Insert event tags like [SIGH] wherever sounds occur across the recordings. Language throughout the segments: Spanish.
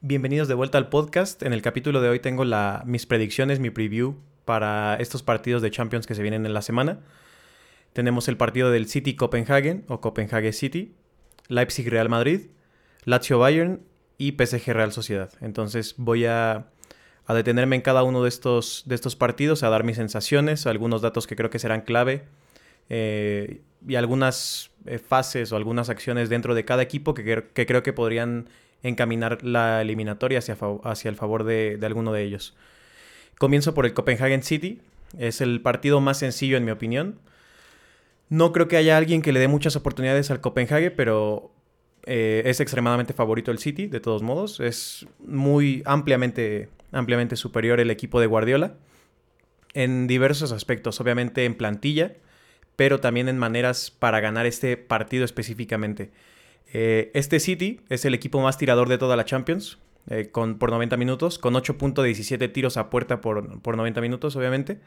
Bienvenidos de vuelta al podcast. En el capítulo de hoy tengo la, mis predicciones, mi preview para estos partidos de Champions que se vienen en la semana. Tenemos el partido del City Copenhagen o Copenhagen City, Leipzig Real Madrid, Lazio Bayern y PSG Real Sociedad. Entonces voy a, detenerme en cada uno de estos, partidos, a dar mis sensaciones, algunos datos que creo que serán clave eh, y algunas eh, fases o algunas acciones dentro de cada equipo que creo que podrían encaminar la eliminatoria hacia, hacia el favor de, de, alguno de ellos. Comienzo por el Copenhagen City. Es el partido más sencillo en mi opinión. No creo que haya alguien que le dé muchas oportunidades al Copenhagen, pero eh, es extremadamente favorito el City, de todos modos. Es muy ampliamente, ampliamente superior el equipo de Guardiola en diversos aspectos, obviamente en plantilla, pero también en maneras para ganar este partido específicamente. Eh, este City es el equipo más tirador de toda la Champions, eh, con, por 90 minutos, con 8.17 tiros a puerta por, por 90 minutos, obviamente.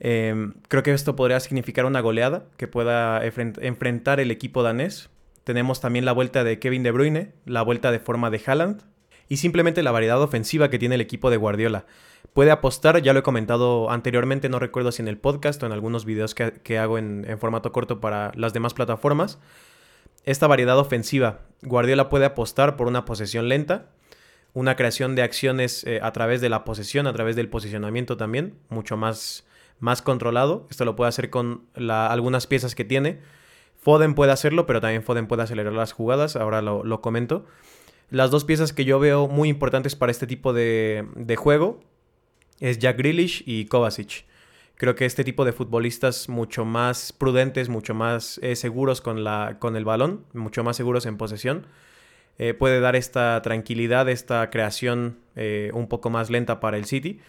Em, creo que esto podría significar una goleada que pueda enfrentar el equipo danés. Tenemos también la vuelta de Kevin De Bruyne, la vuelta de forma de Haaland y simplemente la variedad ofensiva que tiene el equipo de Guardiola. Puede apostar, ya lo he comentado anteriormente, no recuerdo si en el podcast o en algunos videos que, hago en, formato corto para las demás plataformas. Esta variedad ofensiva, Guardiola puede apostar por una posesión lenta, una creación de acciones eh, a través de la posesión, a través del posicionamiento también, mucho más más controlado. Esto lo puede hacer con algunas piezas que tiene. Foden puede hacerlo, pero también Foden puede acelerar las jugadas. Ahora lo, comento. Las dos piezas que yo veo muy importantes para este tipo de, juego es Jack Grealish y Kovacic. Creo que este tipo de futbolistas mucho más prudentes, mucho más eh, seguros con, la, con el balón, mucho más seguros en posesión, eh, puede dar esta tranquilidad, esta creación eh, un poco más lenta para el City.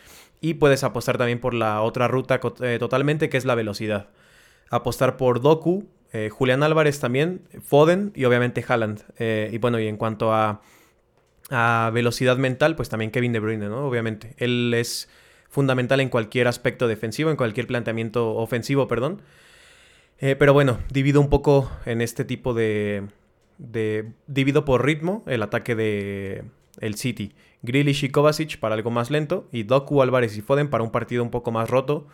Y puedes apostar también por la otra ruta totalmente, que es la velocidad. Apostar por Doku, Julián Álvarez también, Foden y obviamente Haaland. Y bueno, y en cuanto a, a, velocidad mental, pues también Kevin De Bruyne, ¿no? Obviamente. Él es fundamental en cualquier aspecto defensivo, en cualquier planteamiento ofensivo, perdón. pero bueno, divido un poco en este tipo de, de... Divido por ritmo el ataque de el City. Grealish y Kovacic para algo más lento y Doku, Álvarez y Foden para un partido un poco más roto,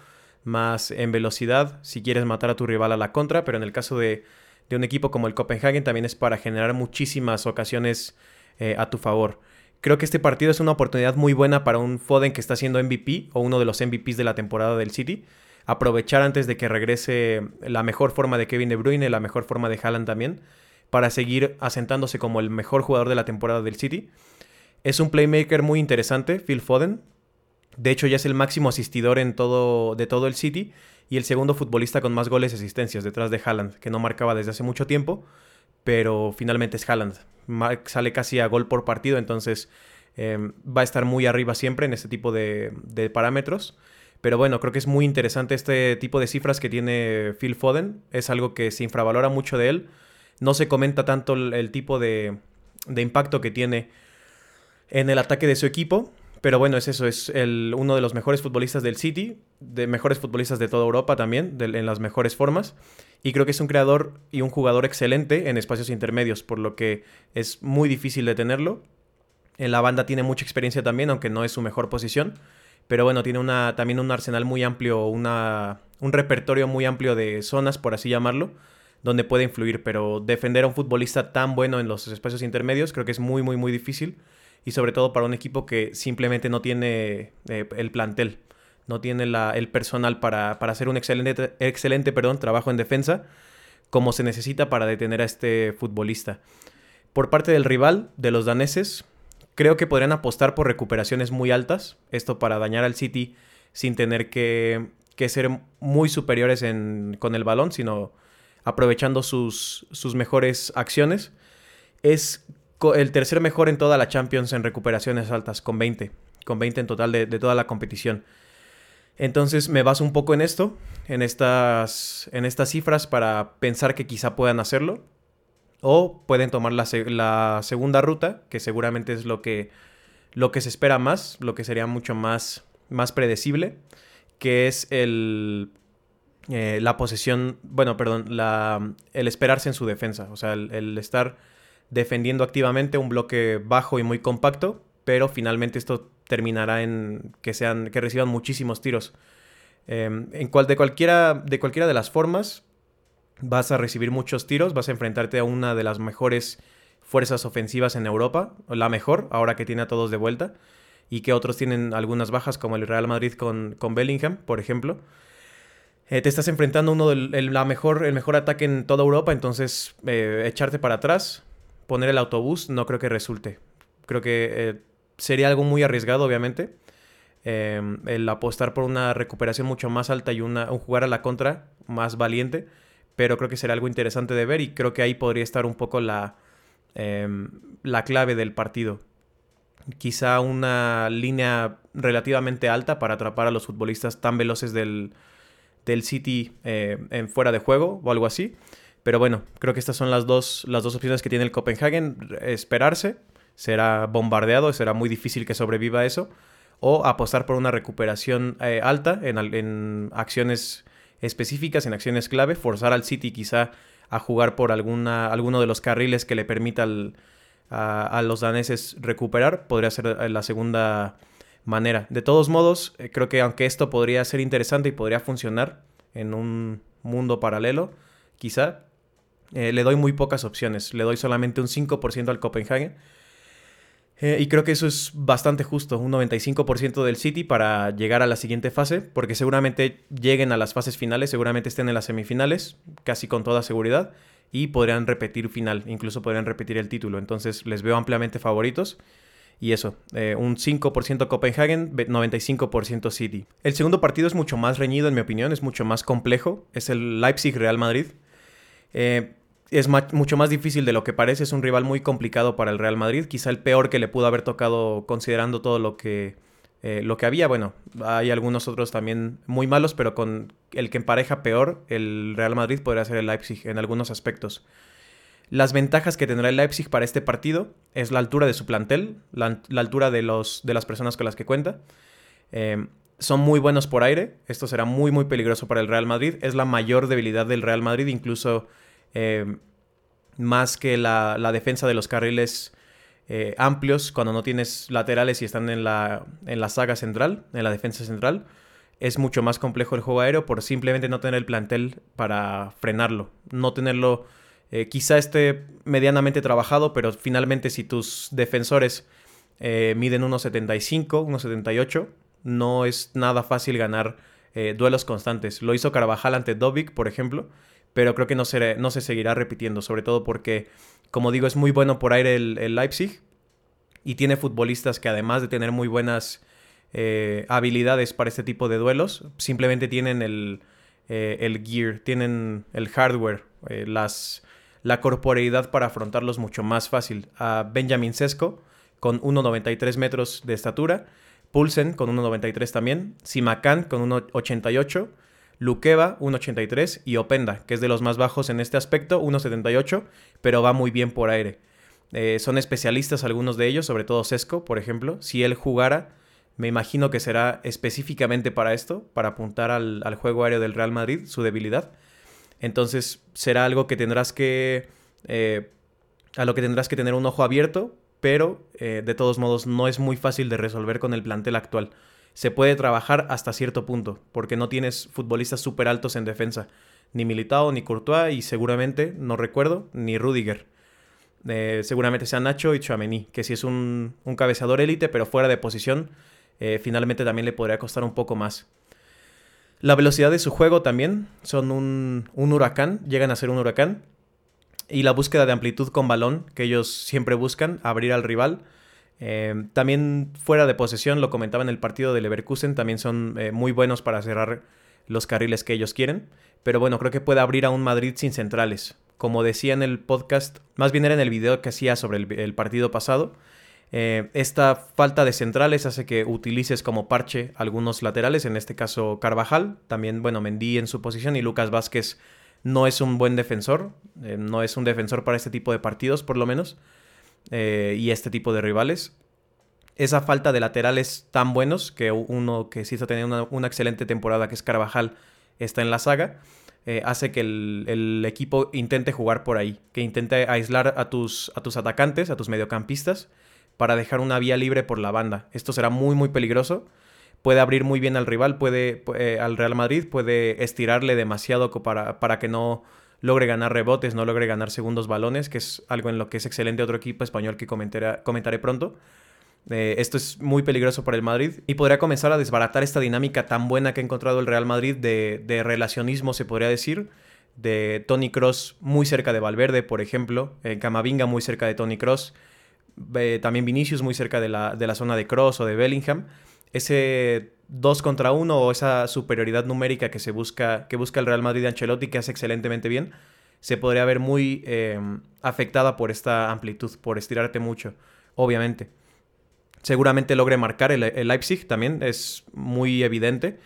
más en velocidad, si quieres matar a tu rival a la contra, pero en el caso de, un equipo como el Copenhagen también es para generar muchísimas ocasiones eh, a tu favor. Creo que este partido es una oportunidad muy buena para un Foden que está siendo MVP o uno de los MVPs de la temporada del City. Aprovechar antes de que regrese la mejor forma de Kevin De Bruyne, la mejor forma de Haaland también, para seguir asentándose como el mejor jugador de la temporada del City. Es un playmaker muy interesante, Phil Foden. De hecho, ya es el máximo asistidor en todo, de todo el City y el segundo futbolista con más goles y asistencias detrás de Haaland, que no marcaba desde hace mucho tiempo, pero finalmente es Haaland. sale casi a gol por partido, entonces em, va a estar muy arriba siempre en este tipo de, parámetros. Pero bueno, creo que es muy interesante este tipo de cifras que tiene Phil Foden. Es algo que se infravalora mucho de él. No se comenta tanto el, tipo de, de impacto que tiene en el ataque de su equipo. Pero bueno, es eso, es el, uno de los mejores futbolistas del City, de mejores futbolistas de toda Europa también, en las mejores formas. Y creo que es un creador y un jugador excelente en espacios intermedios, por lo que es muy difícil de tenerlo. En la banda tiene mucha experiencia también, aunque no es su mejor posición. Pero bueno, tiene una, también un arsenal muy amplio, una, un repertorio muy amplio de zonas, por así llamarlo, donde puede influir. Pero defender a un futbolista tan bueno en los espacios intermedios creo que es muy, muy, muy difícil y sobre todo para un equipo que simplemente no tiene eh, el plantel, no tiene el personal para, hacer un excelente, excelente perdón, trabajo en defensa como se necesita para detener a este futbolista. Por parte del rival, de los daneses, creo que podrían apostar por recuperaciones muy altas, esto para dañar al City sin tener que, ser muy superiores con el balón, sino aprovechando sus, sus mejores acciones. Es el tercer mejor en toda la Champions en recuperaciones altas, con 20. Con 20 en total de, toda la competición. Entonces me baso un poco en esto, en estas, en estas cifras para pensar que quizá puedan hacerlo. O pueden tomar la, segunda ruta, que seguramente es lo que, lo que se espera más, lo que sería mucho más, más predecible, que es el, eh, la posesión, bueno, perdón, la, el esperarse en su defensa. O sea, el estar defendiendo activamente un bloque bajo y muy compacto pero finalmente esto terminará en que, sean, que reciban muchísimos tiros. Em, en cual, de, cualquiera, de cualquiera de las formas, vas a recibir muchos tiros, vas a enfrentarte a una de las mejores fuerzas ofensivas en Europa, la mejor, ahora que tiene a todos de vuelta, y que otros tienen algunas bajas, como el Real Madrid con, con Bellingham, por ejemplo. Eh, te estás enfrentando a uno del la mejor, el mejor ataque en toda Europa, entonces eh, echarte para atrás, poner el autobús, no creo que resulte. Creo que eh, sería algo muy arriesgado, obviamente. Em, el apostar por una recuperación mucho más alta y una, un jugar a la contra más valiente, pero creo que será algo interesante de ver y creo que ahí podría estar un poco la, Em, la clave del partido. Quizá una línea relativamente alta para atrapar a los futbolistas tan veloces del, del City eh, en fuera de juego o algo así. Pero bueno, creo que estas son las dos, las dos opciones que tiene el Copenhagen. Esperarse, será bombardeado, será muy difícil que sobreviva eso. O apostar por una recuperación eh, alta en, en, acciones específicas, en acciones clave. Forzar al City quizá a jugar por alguna, alguno de los carriles que le permita a, los daneses recuperar, podría ser eh, la segunda manera. De todos modos, eh, creo que aunque esto podría ser interesante y podría funcionar en un mundo paralelo, quizá, eh, le doy muy pocas opciones. Le doy solamente un 5% al Copenhagen eh, y creo que eso es bastante justo, un 95% del City para llegar a la siguiente fase, porque seguramente lleguen a las fases finales, seguramente estén en las semifinales, casi con toda seguridad, y podrían repetir final, incluso podrían repetir el título. Entonces les veo ampliamente favoritos. Y eso, eh, un 5% Copenhagen, 95% City. El segundo partido es mucho más reñido, en mi opinión, es mucho más complejo. Es el Leipzig-Real Madrid. Eh, es mucho más difícil de lo que parece. Es un rival muy complicado para el Real Madrid. Quizá el peor que le pudo haber tocado considerando todo lo que, eh, lo que había. Bueno, hay algunos otros también muy malos, pero con el que empareja peor, el Real Madrid podría ser el Leipzig en algunos aspectos. Las ventajas que tendrá el Leipzig para este partido es la altura de su plantel, la, altura de, los, de las personas con las que cuenta. Eh, son muy buenos por aire. Esto será muy, muy peligroso para el Real Madrid. Es la mayor debilidad del Real Madrid, incluso eh, más que la, defensa de los carriles eh, amplios cuando no tienes laterales y están en la, en la saga central, en la defensa central. Es mucho más complejo el juego aéreo por simplemente no tener el plantel para frenarlo. No tenerlo, eh, quizá esté medianamente trabajado, pero finalmente si tus defensores miden 1.75, 1.78, no es nada fácil ganar duelos constantes. Lo hizo Carvajal ante Dovic, por ejemplo, pero creo que no se, no se seguirá repitiendo, sobre todo porque, como digo, es muy bueno por aire el, Leipzig y tiene futbolistas que además de tener muy buenas eh, habilidades para este tipo de duelos, simplemente tienen el, eh, el gear, tienen el hardware, eh, las, la corporeidad para afrontarlos mucho más fácil. A Benjamin Sesco con 1,93 metros de estatura, Pulsen con 1,93 también, Simacan con 1,88 Luqueva 1.83 y Openda, que es de los más bajos en este aspecto, 1.78, pero va muy bien por aire. Eh, son especialistas algunos de ellos, sobre todo Sesco, por ejemplo. Si él jugara, me imagino que será específicamente para esto, para apuntar al, juego aéreo del Real Madrid, su debilidad. Entonces será algo que tendrás que... Eh, a lo que tendrás que tener un ojo abierto, pero eh, de todos modos no es muy fácil de resolver con el plantel actual se puede trabajar hasta cierto punto, porque no tienes futbolistas súper altos en defensa, ni Militao, ni Courtois, y seguramente, no recuerdo, ni Rudiger. Eh, seguramente sea Nacho y Chouameni, que si es un, un cabezador élite, pero fuera de posición, eh, finalmente también le podría costar un poco más. La velocidad de su juego también son un, un huracán, llegan a ser un huracán. Y la búsqueda de amplitud con balón, que ellos siempre buscan, abrir al rival. Eh, también fuera de posesión, lo comentaba en el partido de Leverkusen, también son eh, muy buenos para cerrar los carriles que ellos quieren. Pero bueno, creo que puede abrir a un Madrid sin centrales. Como decía en el podcast, más bien era en el video que hacía sobre el, partido pasado, eh, esta falta de centrales hace que utilices como parche algunos laterales, en este caso Carvajal, también, bueno, Mendy en su posición y Lucas Vázquez no es un buen defensor, no es un defensor para este tipo de partidos por lo menos. Eh, y este tipo de rivales. Esa falta de laterales tan buenos, que uno que sí está teniendo una, excelente temporada, que es Carvajal, está en la saga, eh, hace que el, equipo intente jugar por ahí, que intente aislar a tus, a tus atacantes, a tus mediocampistas, para dejar una vía libre por la banda. Esto será muy muy peligroso. Puede abrir muy bien al rival, puede eh, al Real Madrid, puede estirarle demasiado para, para que no logre ganar rebotes, no logre ganar segundos balones, que es algo en lo que es excelente otro equipo español que comentaré, comentaré pronto. Eh, esto es muy peligroso para el Madrid y podría comenzar a desbaratar esta dinámica tan buena que ha encontrado el Real Madrid de, de relacionismo, se podría decir, de Tony Cross muy cerca de Valverde, por ejemplo, en Camavinga muy cerca de Tony Cross, eh, también Vinicius muy cerca de la, de la zona de Cross o de Bellingham. Ese 2 contra 1 o esa superioridad numérica que se busca, que busca el Real Madrid de Ancelotti, que hace excelentemente bien, se podría ver muy em, afectada por esta amplitud, por estirarte mucho, obviamente. Seguramente logre marcar el, Leipzig también, es muy evidente.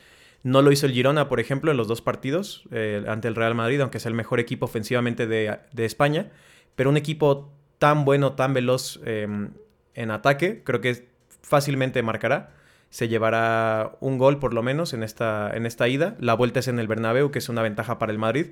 No lo hizo el Girona, por ejemplo, en los dos partidos eh, ante el Real Madrid, aunque es el mejor equipo ofensivamente de, España. Pero un equipo tan bueno, tan veloz em, en ataque, creo que fácilmente marcará. Se llevará un gol por lo menos en esta, en esta ida. La vuelta es en el Bernabéu, que es una ventaja para el Madrid.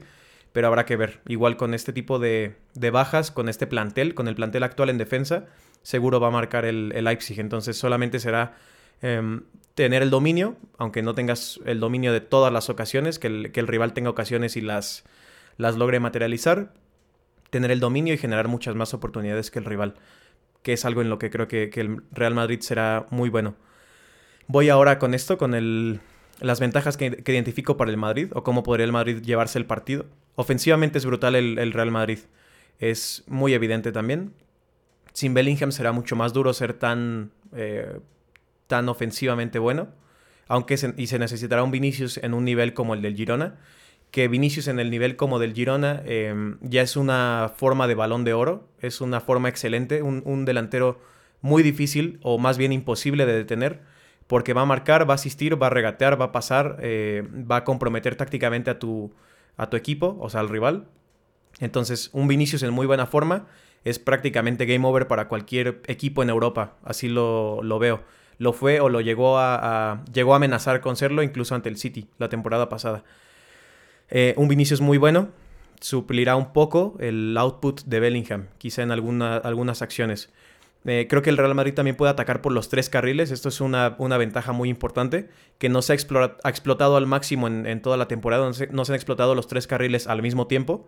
Pero habrá que ver. Igual con este tipo de, de bajas, con este plantel, con el plantel actual en defensa, seguro va a marcar el, Leipzig. Entonces solamente será em, tener el dominio, aunque no tengas el dominio de todas las ocasiones, que el, rival tenga ocasiones y las, las logre materializar, tener el dominio y generar muchas más oportunidades que el rival, que es algo en lo que creo que, el Real Madrid será muy bueno. Voy ahora con esto, con el, las ventajas que, identifico para el Madrid o cómo podría el Madrid llevarse el partido. Ofensivamente es brutal el Real Madrid. Es muy evidente también. Sin Bellingham será mucho más duro ser tan, eh, tan ofensivamente bueno. Aunque se, y se necesitará un Vinicius en un nivel como el del Girona. Que Vinicius en el nivel como del Girona em, ya es una forma de balón de oro. Es una forma excelente. Un, delantero muy difícil o más bien imposible de detener. Porque va a marcar, va a asistir, va a regatear, va a pasar, eh, va a comprometer tácticamente a tu, a tu equipo, o sea, al rival. Entonces, un Vinicius en muy buena forma es prácticamente game over para cualquier equipo en Europa. Así lo, veo. Lo fue o lo llegó a, llegó a amenazar con serlo incluso ante el City la temporada pasada. Eh, un Vinicius muy bueno. Suplirá un poco el output de Bellingham, quizá en algunas acciones. Eh, creo que el Real Madrid también puede atacar por los tres carriles. Esto es una, ventaja muy importante que no se ha, explotado al máximo en, toda la temporada. no se, han explotado los tres carriles al mismo tiempo.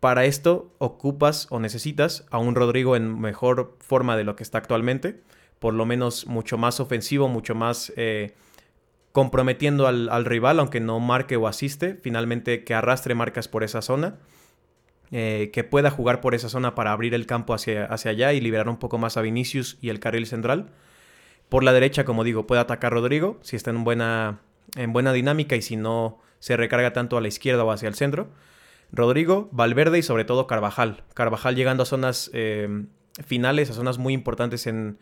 Para esto ocupas o necesitas a un Rodrigo en mejor forma de lo que está actualmente, por lo menos mucho más ofensivo, mucho más eh, comprometiendo al, rival, aunque no marque o asiste, finalmente que arrastre marcas por esa zona, eh, que pueda jugar por esa zona para abrir el campo hacia, hacia allá y liberar un poco más a Vinicius y el carril central. Por la derecha, como digo, puede atacar Rodrigo si está en buena, en buena dinámica y si no se recarga tanto a la izquierda o hacia el centro. Rodrigo, Valverde y sobre todo Carvajal. Carvajal llegando a zonas eh, finales, a zonas muy importantes en,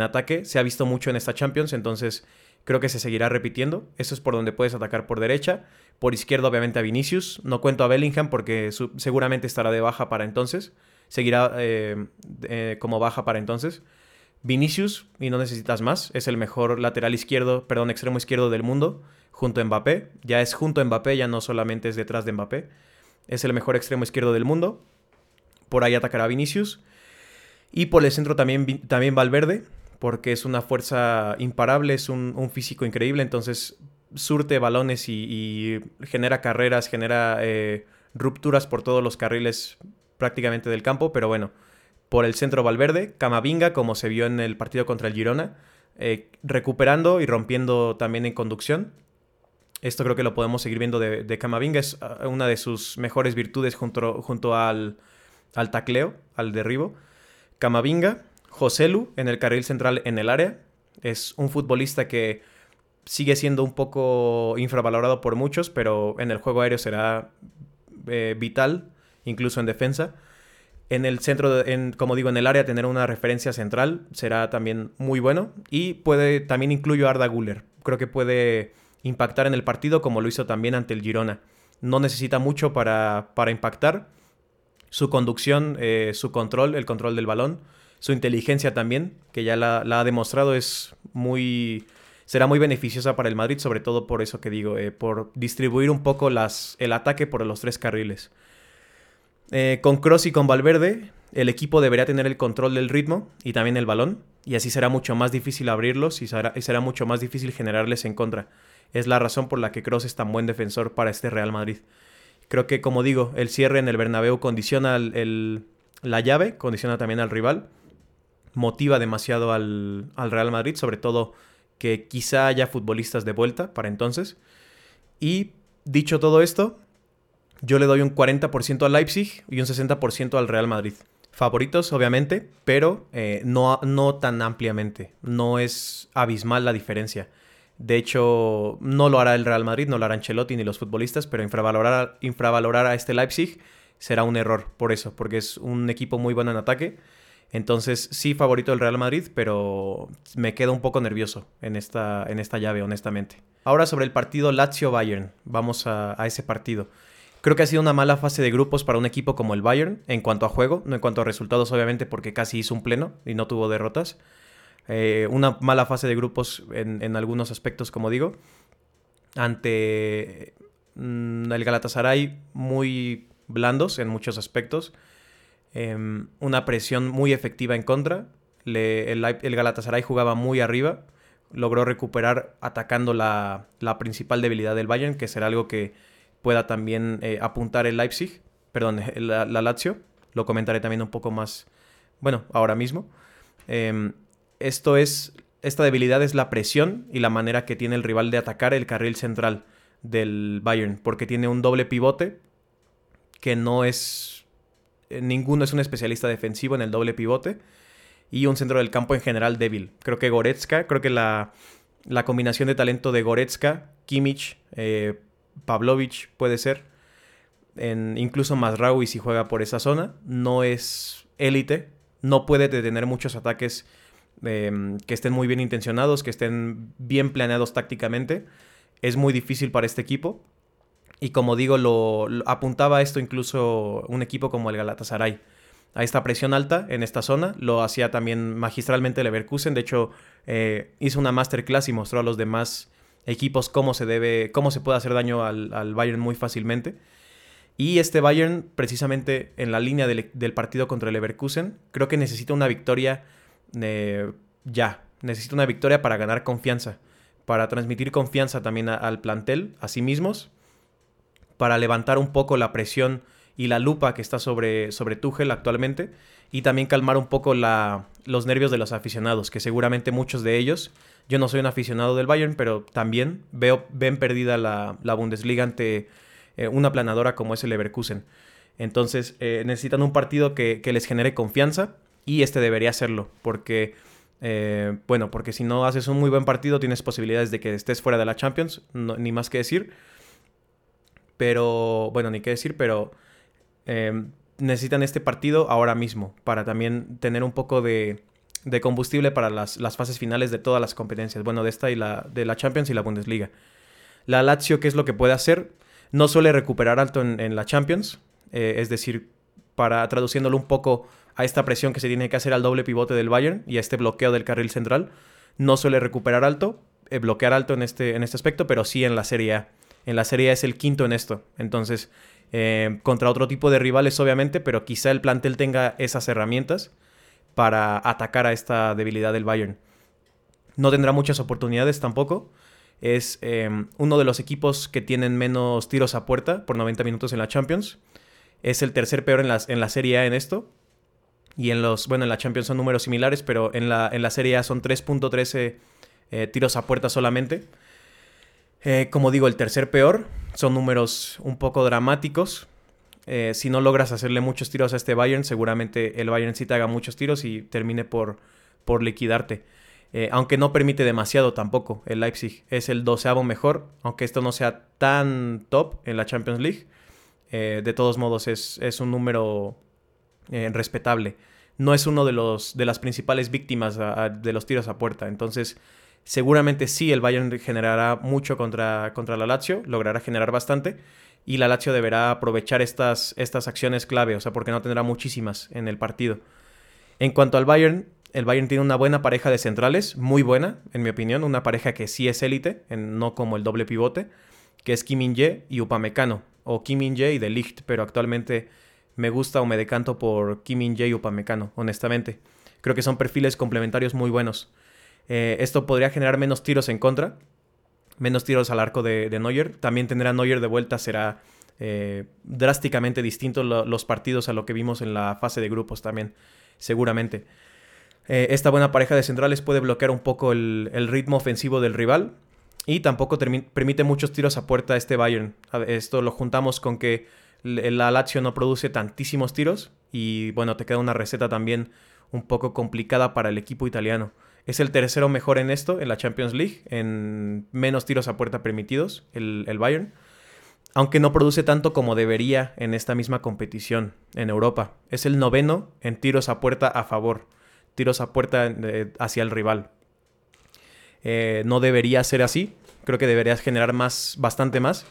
ataque. Se ha visto mucho en esta Champions, entonces creo que se seguirá repitiendo. Eso es por donde puedes atacar por derecha. Por izquierda, obviamente, a Vinicius. No cuento a Bellingham porque seguramente estará de baja para entonces. Seguirá eh, eh, como baja para entonces. Vinicius, y no necesitas más, es el mejor lateral izquierdo, perdón, extremo izquierdo del mundo, junto a Mbappé. Ya es junto a Mbappé, ya no solamente es detrás de Mbappé. Es el mejor extremo izquierdo del mundo. Por ahí atacará Vinicius. Y por el centro también, también Valverde, porque es una fuerza imparable, es un, físico increíble, entonces surte balones y, genera carreras, genera eh, rupturas por todos los carriles prácticamente del campo, pero bueno, por el centro Valverde, Camavinga, como se vio en el partido contra el Girona, eh, recuperando y rompiendo también en conducción, esto creo que lo podemos seguir viendo de, Camavinga. Es ah, una de sus mejores virtudes junto, junto al, al tacleo, al derribo. Camavinga, Joselu en el carril central en el área. Es un futbolista que sigue siendo un poco infravalorado por muchos, pero en el juego aéreo será eh, vital, incluso en defensa. En el centro, en, como digo, en el área tener una referencia central será también muy bueno. Y puede, también incluyo a Arda Guller. Creo que puede impactar en el partido como lo hizo también ante el Girona. No necesita mucho para, para impactar. Su conducción, eh, su control, el control del balón, su inteligencia también, que ya la, ha demostrado, es muy será muy beneficiosa para el Madrid, sobre todo por eso que digo, eh, por distribuir un poco las, el ataque por los tres carriles. Eh, con Cross y con Valverde, el equipo debería tener el control del ritmo y también el balón, y así será mucho más difícil abrirlos y será, y será mucho más difícil generarles en contra. Es la razón por la que Cross es tan buen defensor para este Real Madrid. Creo que, como digo, el cierre en el Bernabéu condiciona el, la llave, condiciona también al rival, motiva demasiado al, al Real Madrid, sobre todo que quizá haya futbolistas de vuelta para entonces. Y dicho todo esto, yo le doy un 40% al Leipzig y un 60% al Real Madrid. Favoritos, obviamente, pero eh, no, no tan ampliamente. No es abismal la diferencia. De hecho, no lo hará el Real Madrid, no lo hará Ancelotti ni los futbolistas, pero infravalorar, infravalorar a este Leipzig será un error por eso, porque es un equipo muy bueno en ataque. Entonces, sí, favorito el Real Madrid, pero me quedo un poco nervioso en esta, en esta llave, honestamente. Ahora sobre el partido Lazio-Bayern. Vamos a, a ese partido. Creo que ha sido una mala fase de grupos para un equipo como el Bayern en cuanto a juego, no en cuanto a resultados, obviamente, porque casi hizo un pleno y no tuvo derrotas. Eh, una mala fase de grupos en, algunos aspectos, como digo. Ante mm, el Galatasaray muy blandos en muchos aspectos. Em, una presión muy efectiva en contra. el, Galatasaray jugaba muy arriba. Logró recuperar atacando la, principal debilidad del Bayern, que será algo que pueda también eh, apuntar el Leipzig. Perdón, [LAUGHS] la, Lazio. Lo comentaré también un poco más, bueno, ahora mismo. Em, esto es, esta debilidad es la presión y la manera que tiene el rival de atacar el carril central del Bayern, porque tiene un doble pivote que no es, ninguno es un especialista defensivo en el doble pivote y un centro del campo en general débil. Creo que Goretzka, creo que la, la combinación de talento de Goretzka, Kimmich, eh, Pavlovich puede ser, en, incluso Mazraoui si juega por esa zona, no es élite, no puede detener muchos ataques Em, que estén muy bien intencionados, que estén bien planeados tácticamente. Es muy difícil para este equipo. Y como digo, lo, apuntaba a esto incluso un equipo como el Galatasaray. A esta presión alta en esta zona. Lo hacía también magistralmente Leverkusen. De hecho, eh, hizo una masterclass y mostró a los demás equipos cómo se debe, cómo se puede hacer daño al, Bayern muy fácilmente. Y este Bayern, precisamente en la línea del, del partido contra el Leverkusen, creo que necesita una victoria ya, necesito una victoria para ganar confianza, para transmitir confianza también al plantel, a sí mismos, para levantar un poco la presión y la lupa que está sobre, sobre actualmente y también calmar un poco la, los nervios de los aficionados, que seguramente muchos de ellos, yo no soy un aficionado del Bayern, pero también veo, ven perdida la, Bundesliga ante eh, una planadora como es el Leverkusen. Entonces eh, necesitan un partido que, que les genere confianza y este debería hacerlo, porque, eh, bueno, porque si no haces un muy buen partido tienes posibilidades de que estés fuera de la Champions, ni más que decir. Pero, bueno, ni qué decir, pero eh, necesitan este partido ahora mismo para también tener un poco de, de combustible para las, las, fases finales de todas las competencias. Bueno, de esta y la, de la Champions y la Bundesliga. La Lazio, ¿qué es lo que puede hacer? No suele recuperar alto en, la Champions, eh, es decir, para traduciéndolo un poco a esta presión que se tiene que hacer al doble pivote del Bayern y a este bloqueo del carril central. No suele recuperar alto, eh, bloquear alto en este, en este aspecto, pero sí en la Serie A. En la Serie A es el quinto en esto. Entonces, eh, contra otro tipo de rivales, obviamente, pero quizá el plantel tenga esas herramientas para atacar a esta debilidad del Bayern. No tendrá muchas oportunidades tampoco. Es eh, uno de los equipos que tienen menos tiros a puerta por 90 minutos en la Champions. Es el tercer peor en la, en la Serie A en esto. Y en los, bueno, en la Champions son números similares, pero en la, en la Serie A son 3.13 eh, tiros a puerta solamente. Eh, como digo, el tercer peor. Son números un poco dramáticos. Eh, si no logras hacerle muchos tiros a este Bayern, seguramente el Bayern sí te haga muchos tiros y termine por, por liquidarte. aunque no permite demasiado tampoco el Leipzig. Es el doceavo mejor, aunque esto no sea tan top en la Champions League. de todos modos es, es un número eh, respetable. No es uno de, los, de las principales víctimas de los tiros a puerta. Entonces, seguramente sí el Bayern generará mucho contra, contra la Lazio, logrará generar bastante. Y la Lazio deberá aprovechar estas, estas acciones clave, o sea, porque no tendrá muchísimas en el partido. En cuanto al Bayern, el Bayern tiene una buena pareja de centrales, muy buena, en mi opinión, una pareja que sí es élite, no como el doble pivote, que es Kim In-jae y Upamecano, o Kim In-jae y De Ligt, pero actualmente me gusta o me decanto por Kim In-jae o Pamecano, honestamente. Creo que son perfiles complementarios muy buenos. Eh, esto podría generar menos tiros en contra, menos tiros al arco de, Neuer. También tendrá Neuer de vuelta, será eh, drásticamente distinto los partidos a lo que vimos en la fase de grupos también, seguramente. Eh, esta buena pareja de centrales puede bloquear un poco el, ritmo ofensivo del rival y tampoco permite muchos tiros a puerta a este Bayern. Esto lo juntamos con que la Lazio no produce tantísimos tiros y bueno, te queda una receta también un poco complicada para el equipo italiano. Es el tercero mejor en esto, en la Champions League, en menos tiros a puerta permitidos, el, Bayern. Aunque no produce tanto como debería en esta misma competición en Europa. Es el noveno en tiros a puerta a favor. Tiros a puerta eh, hacia el rival. Eh, no debería ser así. Creo que deberías generar más, bastante más.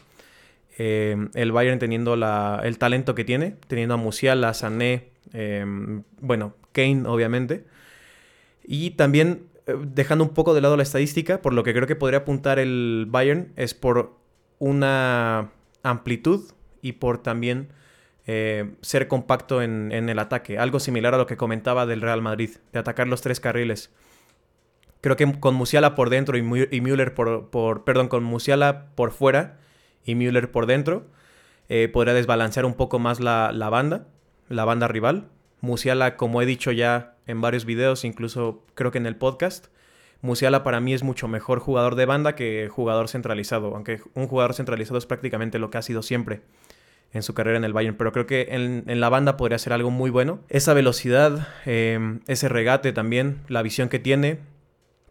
Eh, el Bayern teniendo el talento que tiene, teniendo a Musiala, Sané, bueno, Kane obviamente. Y también eh, dejando un poco de lado la estadística, por lo que creo que podría apuntar el Bayern es por una amplitud y por también eh, ser compacto en, el ataque. Algo similar a lo que comentaba del Real Madrid, de atacar los tres carriles. Creo que con Musiala por dentro y, Müller por, Perdón, con Musiala por fuera y Müller por dentro, eh, podría desbalancear un poco más la, la banda, la banda rival. Musiala, como he dicho ya en varios videos, incluso creo que en el podcast, Musiala para mí es mucho mejor jugador de banda que jugador centralizado, aunque un jugador centralizado es prácticamente lo que ha sido siempre en su carrera en el Bayern, pero creo que en, la banda podría ser algo muy bueno. Esa velocidad, em, ese regate también, la visión que tiene,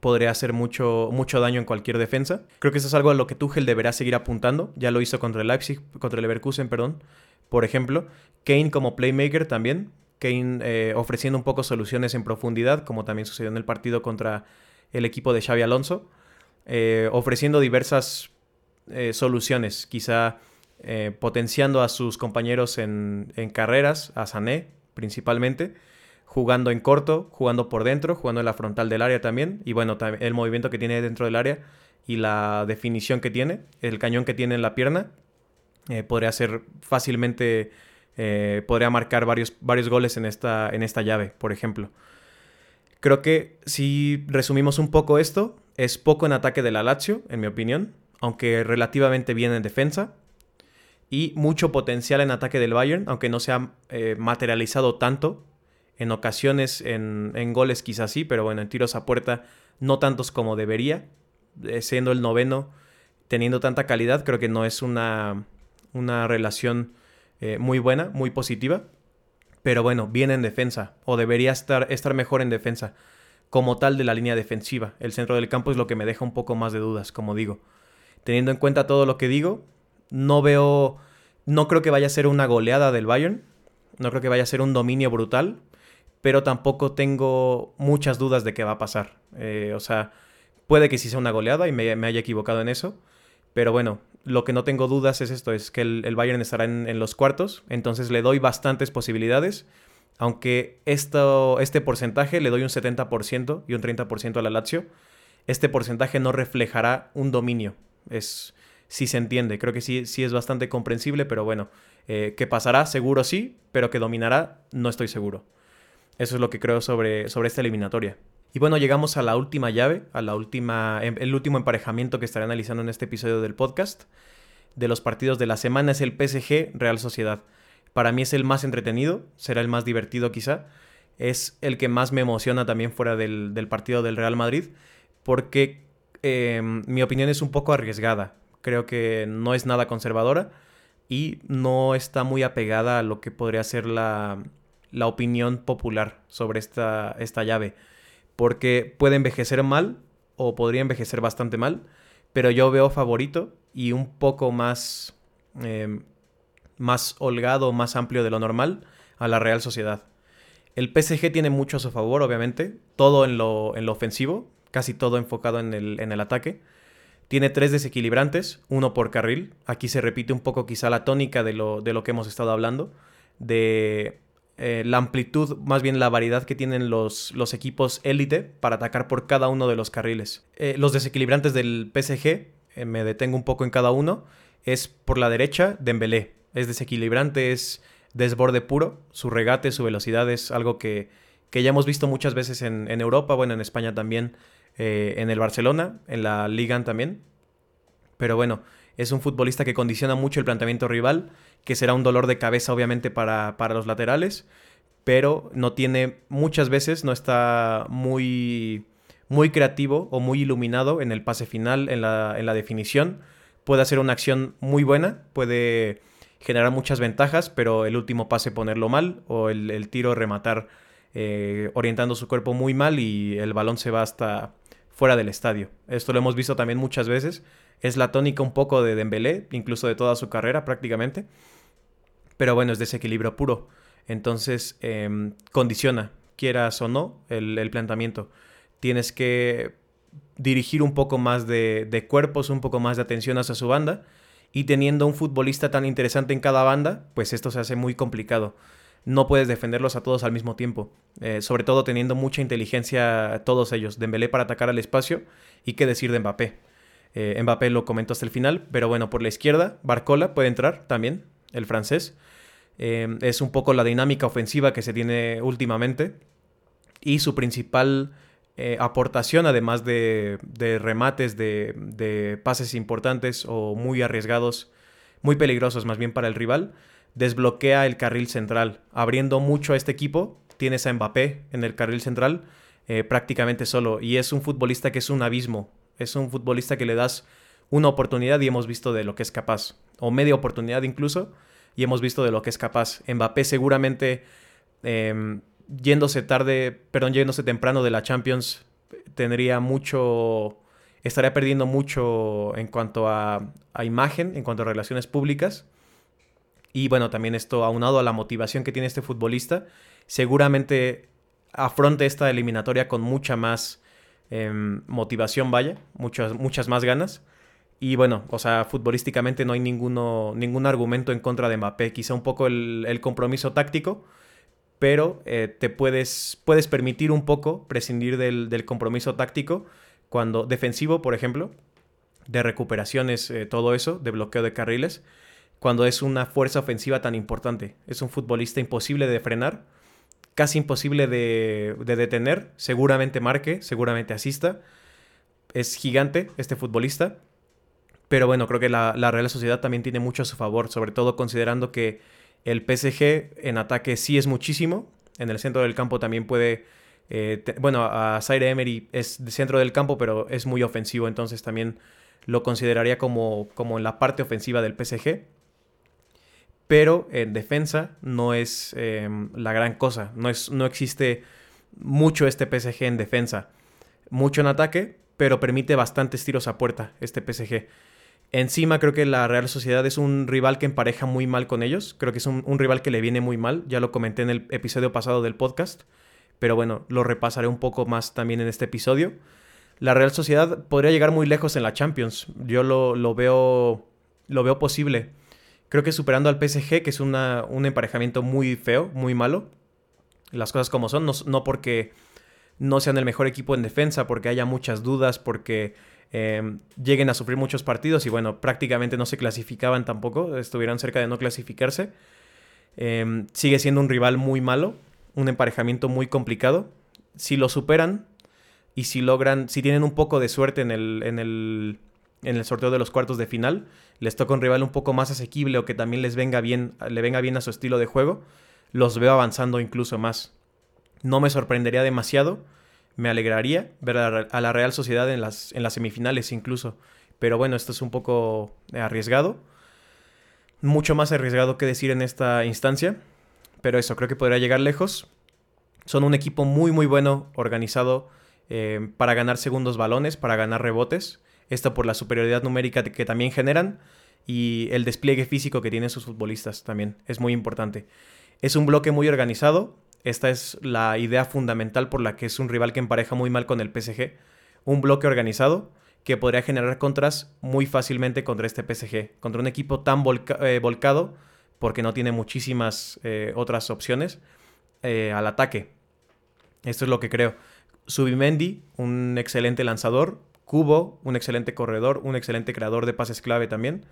podría hacer mucho, mucho daño en cualquier defensa. Creo que eso es algo a lo que Tuchel deberá seguir apuntando. Ya lo hizo contra el Leipzig, contra el Leverkusen, perdón. Por ejemplo, Kane como playmaker también Kane eh, ofreciendo un poco soluciones en profundidad, como también sucedió en el partido contra el equipo de Xavi Alonso, eh, ofreciendo diversas eh, soluciones, quizá potenciando a sus compañeros en, carreras, a Sané principalmente, jugando en corto, jugando por dentro, jugando en la frontal del área también, y bueno, el movimiento que tiene dentro del área y la definición que tiene, el cañón que tiene en la pierna, podría ser fácilmente eh, podría marcar varios, varios goles en esta, en esta llave, por ejemplo. Creo que si resumimos un poco esto, es poco en ataque de la Lazio, en mi opinión, aunque relativamente bien en defensa, y mucho potencial en ataque del Bayern, aunque no se ha eh, materializado tanto. En ocasiones, en, en, goles quizás sí, pero bueno, en tiros a puerta no tantos como debería. Eh, siendo el noveno, teniendo tanta calidad, creo que no es una, una relación eh, muy buena, muy positiva. Pero bueno, viene en defensa, o debería estar, estar mejor en defensa, como tal de la línea defensiva. El centro del campo es lo que me deja un poco más de dudas, como digo. Teniendo en cuenta todo lo que digo, no veo, no creo que vaya a ser una goleada del Bayern, no creo que vaya a ser un dominio brutal, pero tampoco tengo muchas dudas de qué va a pasar. Eh, o sea, puede que sí sea una goleada y me, me haya equivocado en eso, pero bueno, lo que no tengo dudas es esto, es que el, Bayern estará en, los cuartos, entonces le doy bastantes posibilidades, aunque esto, este porcentaje le doy un 70% y un 30% a la Lazio, este porcentaje no reflejará un dominio, es si se entiende, creo que sí, sí es bastante comprensible, pero bueno, eh, que pasará, seguro sí, pero que dominará, no estoy seguro. Eso es lo que creo sobre, sobre esta eliminatoria. Y bueno, llegamos a la última llave, a la última, em, el último emparejamiento que estaré analizando en este episodio del podcast. De los partidos de la semana es el PSG Real Sociedad. Para mí es el más entretenido, será el más divertido quizá. Es el que más me emociona también fuera del, partido del Real Madrid, porque em, mi opinión es un poco arriesgada. Creo que no es nada conservadora y no está muy apegada a lo que podría ser la, la opinión popular sobre esta, esta llave porque puede envejecer mal o podría envejecer bastante mal, pero yo veo favorito y un poco más, em, más holgado, más amplio de lo normal a la Real Sociedad. El PSG tiene mucho a su favor, obviamente, todo en lo, en lo ofensivo, casi todo enfocado en el, en el ataque. Tiene tres desequilibrantes, uno por carril. Aquí se repite un poco quizá la tónica de lo, de lo que hemos estado hablando, de eh, la amplitud, más bien la variedad que tienen los, los equipos élite para atacar por cada uno de los carriles. Eh, los desequilibrantes del PSG, eh, me detengo un poco en cada uno, es por la derecha Dembélé. Es desequilibrante, es desborde puro. Su regate, su velocidad es algo que, que ya hemos visto muchas veces en, en Europa, bueno, en España también, en el Barcelona, en la Liga también. Pero bueno, es un futbolista que condiciona mucho el planteamiento rival, que será un dolor de cabeza obviamente para, para los laterales, pero no tiene muchas veces, no está muy, muy creativo o muy iluminado en el pase final, en la, en la definición. Puede hacer una acción muy buena, puede generar muchas ventajas, pero el último pase ponerlo mal o el, tiro rematar eh, orientando su cuerpo muy mal y el balón se va hasta fuera del estadio. Esto lo hemos visto también muchas veces. Es la tónica un poco de Dembélé, incluso de toda su carrera prácticamente. Pero bueno, es desequilibrio puro. Entonces em, condiciona, quieras o no, el, planteamiento. Tienes que dirigir un poco más de, de cuerpos, un poco más de atención hacia su banda y teniendo un futbolista tan interesante en cada banda, pues esto se hace muy complicado. No puedes defenderlos a todos al mismo tiempo. Eh, sobre todo teniendo mucha inteligencia todos ellos. Dembélé para atacar al espacio y qué decir de Mbappé. Eh, Mbappé lo comento hasta el final, pero bueno, por la izquierda, Barcola puede entrar también, el francés. Eh, es un poco la dinámica ofensiva que se tiene últimamente. Y su principal eh, aportación, además de, remates, de, pases importantes o muy arriesgados, muy peligrosos más bien para el rival, desbloquea el carril central, abriendo mucho a este equipo. Tienes a Mbappé en el carril central eh, prácticamente solo y es un futbolista que es un abismo, es un futbolista que le das una oportunidad y hemos visto de lo que es capaz, o media oportunidad incluso, y hemos visto de lo que es capaz. Mbappé seguramente em, yéndose tarde, perdón, yéndose temprano de la Champions, tendría mucho, estaría perdiendo mucho en cuanto a, imagen, en cuanto a relaciones públicas. Y bueno, también esto aunado a la motivación que tiene este futbolista, seguramente afronte esta eliminatoria con mucha más em, motivación, vaya, muchas, muchas más ganas. Y bueno, o sea, futbolísticamente no hay ninguno, ningún argumento en contra de Mbappé. Quizá un poco el, compromiso táctico, pero eh, te puedes, puedes permitir un poco prescindir del, compromiso táctico cuando defensivo, por ejemplo, de recuperaciones, eh, todo eso, de bloqueo de carriles, cuando es una fuerza ofensiva tan importante. Es un futbolista imposible de frenar, casi imposible de, detener, seguramente marque, seguramente asista. Es gigante este futbolista, pero bueno, creo que la, Real Sociedad también tiene mucho a su favor, sobre todo considerando que el PSG en ataque sí es muchísimo. En el centro del campo también puede. Eh, bueno, a Zaire Emery es de centro del campo, pero es muy ofensivo, entonces también lo consideraría como, como en la parte ofensiva del PSG. Pero en defensa no es em, la gran cosa. No, es, no existe mucho este PSG en defensa. Mucho en ataque, pero permite bastantes tiros a puerta este PSG. Encima creo que la Real Sociedad es un rival que empareja muy mal con ellos. Creo que es un, rival que le viene muy mal. Ya lo comenté en el episodio pasado del podcast. Pero bueno, lo repasaré un poco más también en este episodio. La Real Sociedad podría llegar muy lejos en la Champions. Yo lo, veo, lo veo posible. Creo que superando al PSG, que es una, un emparejamiento muy feo, muy malo. Las cosas como son. no porque no sean el mejor equipo en defensa, porque haya muchas dudas, porque Em, lleguen a sufrir muchos partidos y bueno, prácticamente no se clasificaban tampoco, estuvieron cerca de no clasificarse. Em, sigue siendo un rival muy malo, un emparejamiento muy complicado. Si lo superan y si logran, si tienen un poco de suerte en el, en el, en el sorteo de los cuartos de final, les toca un rival un poco más asequible o que también les venga bien, le venga bien a su estilo de juego, los veo avanzando incluso más. No me sorprendería demasiado me alegraría ver a la Real Sociedad en las, en las semifinales incluso. Pero bueno, esto es un poco arriesgado. Mucho más arriesgado que decir en esta instancia. Pero eso, creo que podría llegar lejos. Son un equipo muy, muy bueno, organizado eh, para ganar segundos balones, para ganar rebotes. Esto por la superioridad numérica que también generan y el despliegue físico que tienen sus futbolistas también. Es muy importante. Es un bloque muy organizado, esta es la idea fundamental por la que es un rival que empareja muy mal con el PSG. Un bloque organizado que podría generar contras muy fácilmente contra este PSG. Contra un equipo tan eh, volcado, porque no tiene muchísimas eh, otras opciones, eh, al ataque. Esto es lo que creo. Subimendi, un excelente lanzador. Cubo, un excelente corredor, un excelente creador de pases clave también.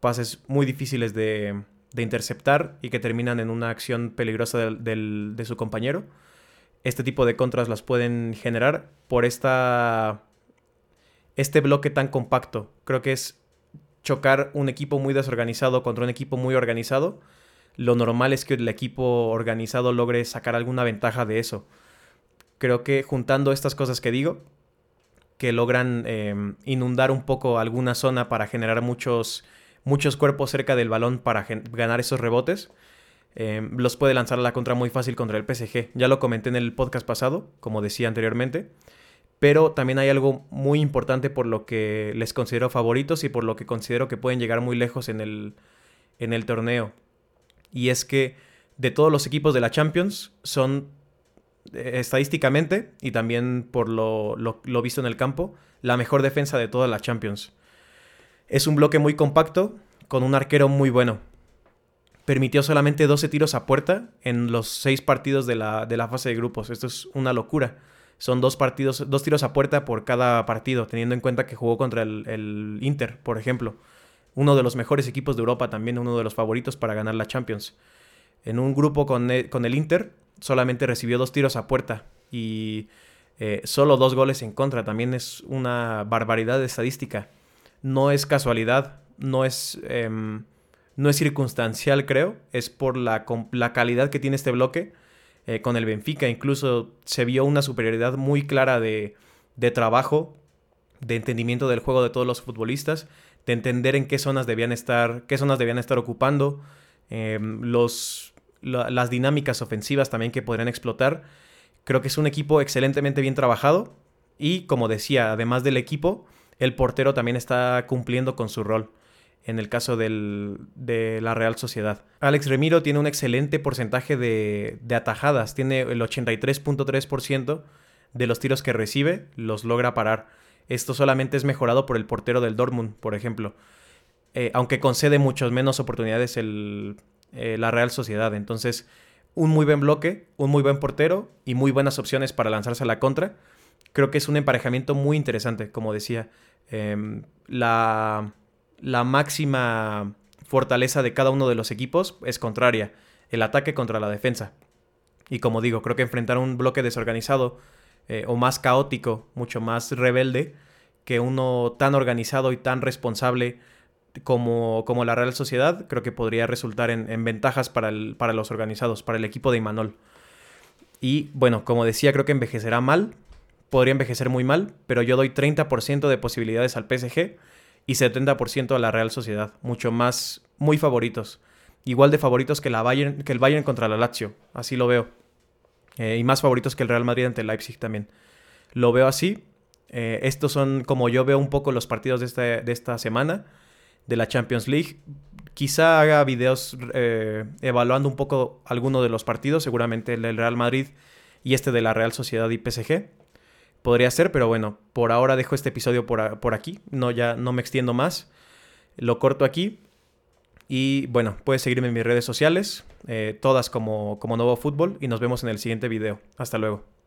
Pases muy difíciles de, interceptar y que terminan en una acción peligrosa de su compañero. Este tipo de contras las pueden generar por esta, este bloque tan compacto. Creo que es chocar un equipo muy desorganizado contra un equipo muy organizado. Lo normal es que el equipo organizado logre sacar alguna ventaja de eso. Creo que juntando estas cosas que digo, que logran em, inundar un poco alguna zona para generar muchos, muchos cuerpos cerca del balón para ganar esos rebotes, em, los puede lanzar a la contra muy fácil contra el PSG. Ya lo comenté en el podcast pasado, como decía anteriormente. Pero también hay algo muy importante por lo que les considero favoritos y por lo que considero que pueden llegar muy lejos en el, en el torneo. Y es que de todos los equipos de la Champions son eh, estadísticamente y también por lo, visto en el campo, la mejor defensa de toda la Champions. Es un bloque muy compacto, con un arquero muy bueno. Permitió solamente 12 tiros a puerta en los 6 partidos de la, de la fase de grupos. Esto es una locura. Son dos partidos, dos tiros a puerta por cada partido, teniendo en cuenta que jugó contra el, el Inter, por ejemplo. Uno de los mejores equipos de Europa, también uno de los favoritos para ganar la Champions. En un grupo con el, con el Inter, solamente recibió dos tiros a puerta y eh, solo dos goles en contra. También es una barbaridad estadística. No es casualidad, no es, em, no es circunstancial, creo. Es por la, la calidad que tiene este bloque. Eh, con el Benfica incluso se vio una superioridad muy clara de, de trabajo, de entendimiento del juego de todos los futbolistas, de entender en qué zonas debían estar, qué zonas debían estar ocupando. Em, las dinámicas ofensivas también que podrían explotar. Creo que es un equipo excelentemente bien trabajado y como decía, además del equipo, el portero también está cumpliendo con su rol en el caso de la Real Sociedad. Alex Remiro tiene un excelente porcentaje de, de atajadas, tiene el 83.3% de los tiros que recibe, los logra parar. Esto solamente es mejorado por el portero del Dortmund, por ejemplo. Eh, aunque concede muchas menos oportunidades el, eh, la Real Sociedad. Entonces, un muy buen bloque, un muy buen portero y muy buenas opciones para lanzarse a la contra. Creo que es un emparejamiento muy interesante, como decía. Em, la, la máxima fortaleza de cada uno de los equipos es contraria, el ataque contra la defensa. Y como digo, creo que enfrentar un bloque desorganizado eh, o más caótico, mucho más rebelde, que uno tan organizado y tan responsable como, como la Real Sociedad, creo que podría resultar en, ventajas para, para los organizados, para el equipo de Imanol. Y bueno, como decía, creo que envejecerá mal, podría envejecer muy mal, pero yo doy 30% de posibilidades al PSG y 70% a la Real Sociedad, mucho más, muy favoritos. Igual de favoritos que, la Bayern, que el Bayern contra la Lazio, así lo veo. Eh, y más favoritos que el Real Madrid ante el Leipzig también. Lo veo así. Eh, estos son como yo veo un poco los partidos de esta, de esta semana de la Champions League. Quizá haga videos eh, evaluando un poco alguno de los partidos, seguramente el del Real Madrid y este de la Real Sociedad y PSG. Podría ser, pero bueno, por ahora dejo este episodio por, aquí, no, ya no me extiendo más, lo corto aquí. Y bueno, puedes seguirme en mis redes sociales, eh, todas como, como Nuevo Fútbol, y nos vemos en el siguiente video. Hasta luego.